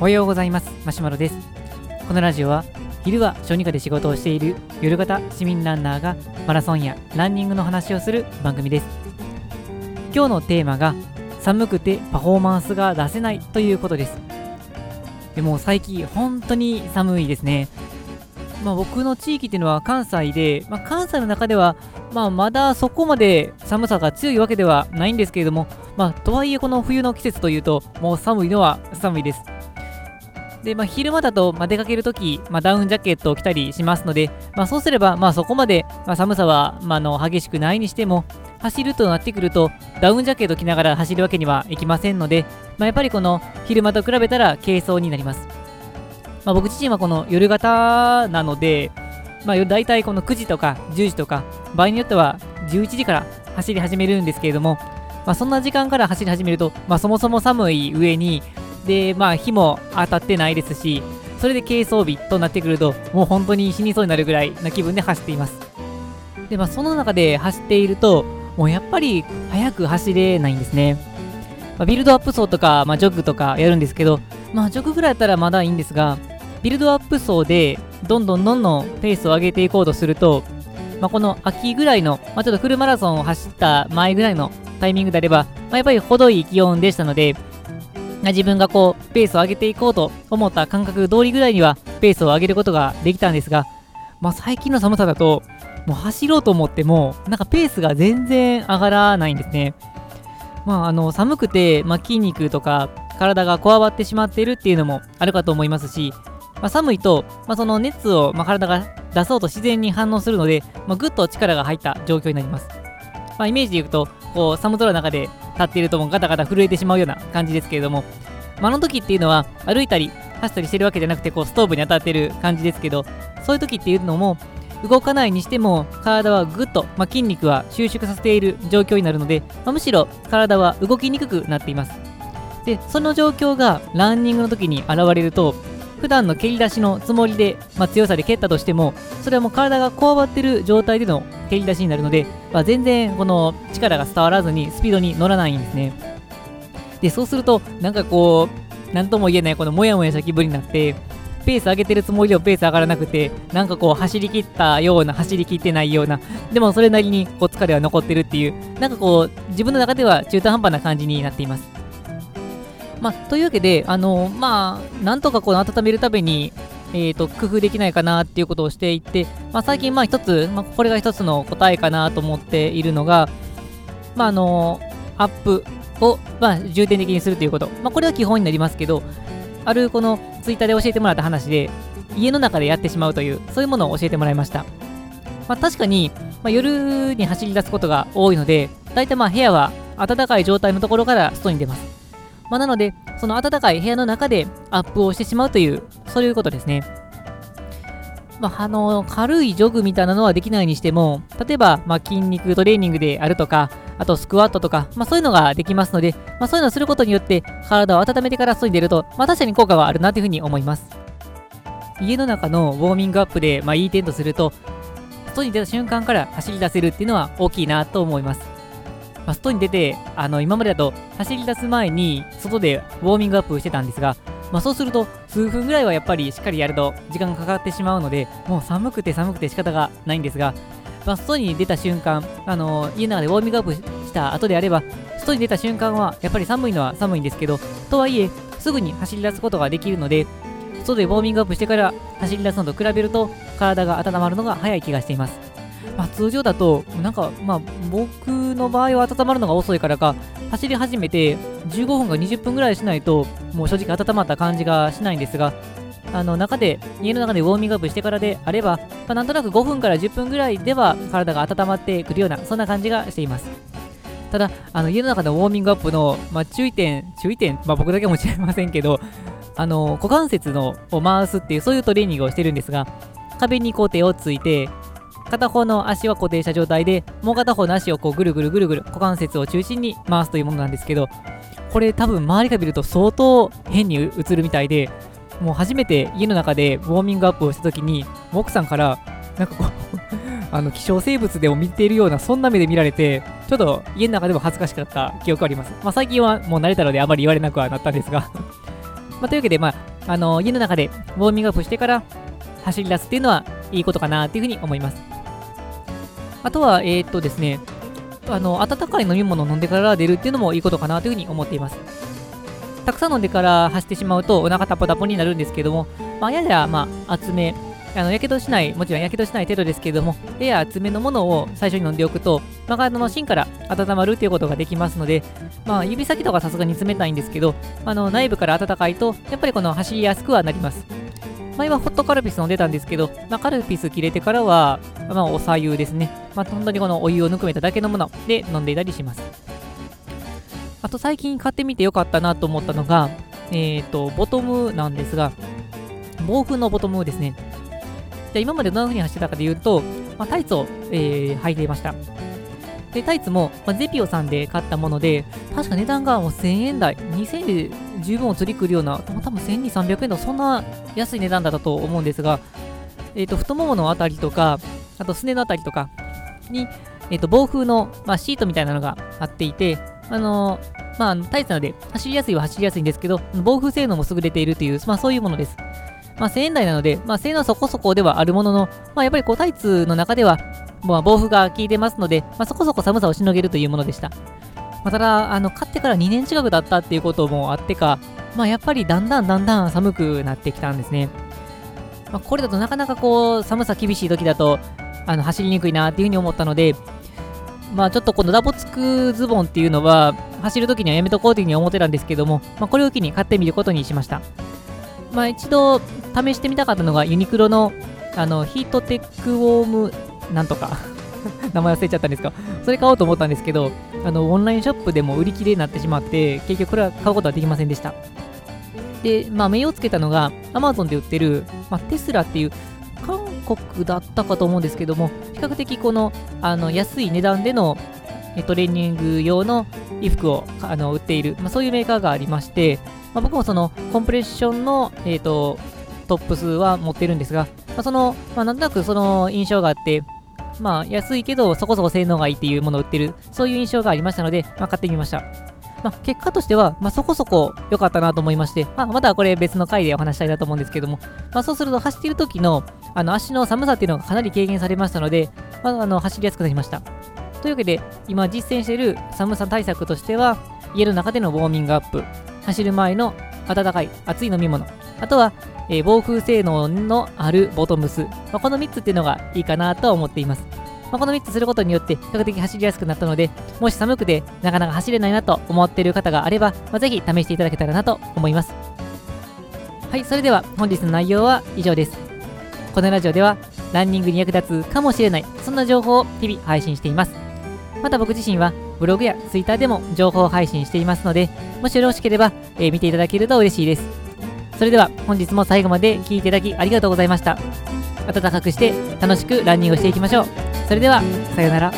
おはようございます。マシュマロです。このラジオは昼は小児科で仕事をしている夜型市民ランナーがマラソンやランニングの話をする番組です。今日のテーマが寒くてパフォーマンスが出せないということです。でも最近本当に寒いですね。まあ、僕の地域っていうのは関西で、まあ、関西の中では、まあ、まだそこまで寒さが強いわけではないんですけれども、まあ、とはいえこの冬の季節というともう寒いのは寒いです。で、まあ、昼間だと、まあ、出かけるとき、まあ、ダウンジャケットを着たりしますので、まあ、そうすれば、まあ、そこまで、まあ、寒さは、まあ、の激しくないにしても、走るとなってくると、ダウンジャケット着ながら走るわけにはいきませんので、まあ、やっぱりこの昼間と比べたら軽装になります。まあ、僕自身はこの夜型なので、まあ、大体この9時とか10時とか、場合によっては11時から走り始めるんですけれども、まあ、そんな時間から走り始めると、まあ、そもそも寒い上に、で、まあ、火も当たってないですし、それで軽装備となってくると、もう本当に死にそうになるぐらいな気分で走っています。で、まあ、その中で走っていると、もうやっぱり速く走れないんですね。まあ、ビルドアップ走とか、まあ、ジョグとかやるんですけど、まあ、ジョグぐらいだったらまだいいんですが、ビルドアップ走でどんどんどんどんペースを上げていこうとすると、まあ、この秋ぐらいの、まあ、ちょっとフルマラソンを走った前ぐらいのタイミングであれば、まあ、やっぱり程いい気温でしたので、自分がこう、ペースを上げていこうと思った感覚通りぐらいには、ペースを上げることができたんですが、まあ、最近の寒さだと、もう走ろうと思っても、なんかペースが全然上がらないんですね。まあ、あの寒くて、まあ、筋肉とか体がこわばってしまっているっていうのもあるかと思いますし、まあ、寒いと、まあ、その熱を、まあ、体が出そうと自然に反応するので、まあ、ぐっと力が入った状況になります。まあ、イメージで言うと、こう寒空の中で立っているともガタガタ震えてしまうような感じですけれども、まあ、の時っていうのは歩いたり走ったりしてるわけじゃなくてこうストーブに当たってる感じですけどそういう時っていうのも動かないにしても体はぐっと、まあ、筋肉は収縮させている状況になるので、まあ、むしろ体は動きにくくなっています。でその状況がランニングの時に現れると普段の蹴り出しのつもりで、まあ、強さで蹴ったとしてもそれはもう体がこわばってる状態での蹴り出しになるので、まあ、全然この力が伝わらずにスピードに乗らないんですね。でそうするとなんかこう何とも言えないこのモヤモヤした気分になってペース上げてるつもりでもペース上がらなくてなんかこう走り切ったような走り切ってないようなでもそれなりにこう疲れは残ってるっていうなんかこう自分の中では中途半端な感じになっています。まあ、というわけで、あのまあ、なんとかこの温めるために、えーと、工夫できないかなっていうことをしていて、まあ、最近、まあ、一つ、まあ、これが一つの答えかなと思っているのが、まあ、あのアップを、まあ、重点的にするということ。まあ、これは基本になりますけど、あるこのツイッターで教えてもらった話で、家の中でやってしまうという、そういうものを教えてもらいました。まあ、確かに、まあ、夜に走り出すことが多いので、大体まあ部屋は暖かい状態のところから外に出ます。まあ、なので、その暖かい部屋の中でアップをしてしまうという、そういうことですね。まあ、あの軽いジョグみたいなのはできないにしても、例えば、まあ、筋肉トレーニングであるとか、あとスクワットとか、まあ、そういうのができますので、まあ、そういうのをすることによって体を温めてから外に出ると、まあ、確かに効果はあるなというふうに思います。家の中のウォーミングアップで、まあ、いい点とすると、外に出た瞬間から走り出せるっていうのは大きいなと思います。まあ、外に出て、あの今までだと走り出す前に外でウォーミングアップしてたんですが、まあ、そうすると数分ぐらいはやっぱりしっかりやると時間がかかってしまうのでもう寒くて寒くて仕方がないんですが、まあ、外に出た瞬間、あの家の中でウォーミングアップした後であれば外に出た瞬間はやっぱり寒いのは寒いんですけどとはいえすぐに走り出すことができるので外でウォーミングアップしてから走り出すのと比べると体が温まるのが早い気がしています。まあ、通常だと、なんか、まあ、僕の場合は温まるのが遅いからか、走り始めて15分か20分ぐらいしないと、もう正直温まった感じがしないんですが、あの中で、家の中でウォーミングアップしてからであれば、まあ、なんとなく5分から10分ぐらいでは体が温まってくるような、そんな感じがしています。ただ、あの家の中のウォーミングアップの、まあ、注意点、注意点、まあ、僕だけもしれませんけど、あの股関節のを回すっていう、そういうトレーニングをしてるんですが、壁にこう手をついて、片方の足は固定した状態で、もう片方の足をこうぐるぐるぐるぐる股関節を中心に回すというものなんですけど、これ多分周りから見ると相当変に映るみたいで、もう初めて家の中でウォーミングアップをした時に、奥さんから、なんかこう あの希少生物でも見ているような、そんな目で見られて、ちょっと家の中でも恥ずかしかった記憶あります。まあ、最近はもう慣れたのであまり言われなくはなったんですが まあ、というわけで、まあ、あの家の中でウォーミングアップしてから走り出すっていうのはいいことかなっていうふうに思います。あとは、えー、っとですね、あの温かい飲み物を飲んでから出るっていうのもいいことかなというふうに思っています。たくさん飲んでから走ってしまうとお腹タポタポになるんですけども、まあ、やや、まあ、厚め、あの、やけどしない、もちろんやけどしない程度ですけれども、やや厚めのものを最初に飲んでおくと、まあ、体の芯から温まるということができますので、まあ、指先とかさすがに冷たいんですけど、あの、内部から温かいと、やっぱりこの走りやすくはなります。まあ、今、ホットカルピス飲んでたんですけど、まあ、カルピス切れてからは、まあ、お茶湯ですね。まあ、本当にこのお湯をぬくめただけのもので飲んでいたりします。あと、最近買ってみてよかったなと思ったのが、えっ、ー、と、ボトムなんですが、防風のボトムですね。じゃ今までどんな風に走ってたかで言うと、まあ、タイツを、えー、履いていました。で、タイツも、まあ、ゼピオさんで買ったもので、確か値段がもう1000円台、2000円で十分お釣りくるような、多分1200、300円とそんな安い値段だったと思うんですが、えっ、ー、と、太もものあたりとか、あとすねのあたりとかに、えっ、ー、と、防風の、まあ、シートみたいなのがあっていて、あのー、まあ、タイツなので、走りやすいは走りやすいんですけど、防風性能も優れているという、まあ、そういうものです。まあ、1000円台なので、まあ、性能はそこそこではあるものの、まあ、やっぱりこうタイツの中では、まあ、防風が効いてますので、まあ、そこそこ寒さをしのげるというものでした。まあ、ただ、あの、買ってから2年近くだったっていうこともあってか、まあ、やっぱりだんだんだんだん寒くなってきたんですね。まあ、これだとなかなかこう、寒さ厳しい時だと、あの、走りにくいなっていうふうに思ったので、まあちょっとこのダボつくズボンっていうのは、走るときにはやめとこうというふうに思ってたんですけども、まあ、これを機に買ってみることにしました。まあ一度試してみたかったのがユニクロのあのヒートテックウォームなんとか 名前忘れちゃったんですか？それ買おうと思ったんですけどあのオンラインショップでも売り切れになってしまって結局これは買うことはできませんでした。で、まあ、目をつけたのが Amazon で売ってる、まあ、テスラっていう韓国だったかと思うんですけども比較的このあの安い値段でのトレーニング用の衣服をあの売っている、まあ、そういうメーカーがありまして、まあ、僕もそのコンプレッションの、えーと、トップスは持ってるんですが、まあ、その、まあ、なんとなくその印象があって、まあ、安いけどそこそこ性能がいいっていうものを売ってる、そういう印象がありましたので、まあ、買ってみました。まあ、結果としては、まあ、そこそこ良かったなと思いまして、まあ、またこれ別の回でお話したいなと思うんですけども、まあ、そうすると走っている時のあの足の寒さっていうのがかなり軽減されましたので、まあ、あの走りやすくなりました。というわけで、今実践している寒さ対策としては、家の中でのウォーミングアップ、走る前の温かい熱い飲み物、あとは、えー、防風性能のあるボトムス、まあ、この3つっていうのがいいかなと思っています。まあ、この3つすることによって比較的走りやすくなったので、もし寒くてなかなか走れないなと思っている方があれば、まあ、ぜひ試していただけたらなと思います。はい、それでは本日の内容は以上です。このラジオではランニングに役立つかもしれない、そんな情報を日々配信しています。また僕自身はブログや Twitter でも情報を配信していますので、もしよろしければ、えー、見ていただけると嬉しいです。それでは本日も最後まで聴いていただきありがとうございました。暖かくして楽しくランニングをしていきましょう。それでは、さようなら。